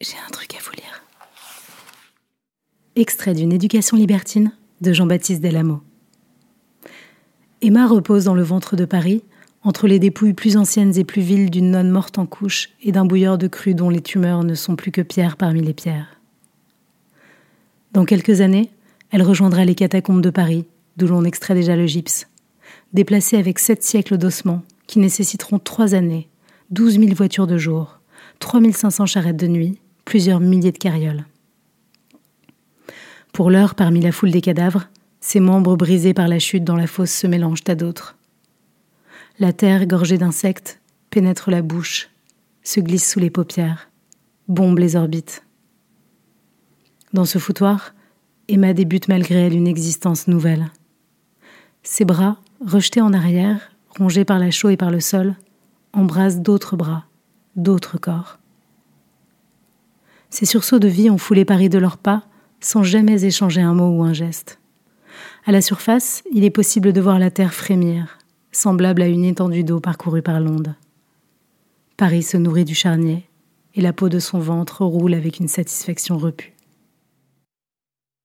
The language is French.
J'ai un truc à vous lire. Extrait d'une éducation libertine de Jean-Baptiste Delamo. Emma repose dans le ventre de Paris, entre les dépouilles plus anciennes et plus viles d'une nonne morte en couche et d'un bouilleur de cru dont les tumeurs ne sont plus que pierres parmi les pierres. Dans quelques années, elle rejoindra les catacombes de Paris, d'où l'on extrait déjà le gypse, déplacée avec sept siècles d'ossements qui nécessiteront trois années, douze mille voitures de jour, trois mille cinq cents charrettes de nuit, plusieurs milliers de carrioles. Pour l'heure, parmi la foule des cadavres, ses membres brisés par la chute dans la fosse se mélangent à d'autres. La terre, gorgée d'insectes, pénètre la bouche, se glisse sous les paupières, bombe les orbites. Dans ce foutoir, Emma débute malgré elle une existence nouvelle. Ses bras, rejetés en arrière, rongés par la chaux et par le sol, embrassent d'autres bras, d'autres corps. Ces sursauts de vie ont foulé Paris de leurs pas sans jamais échanger un mot ou un geste. À la surface, il est possible de voir la terre frémir, semblable à une étendue d'eau parcourue par l'onde. Paris se nourrit du charnier, et la peau de son ventre roule avec une satisfaction repue.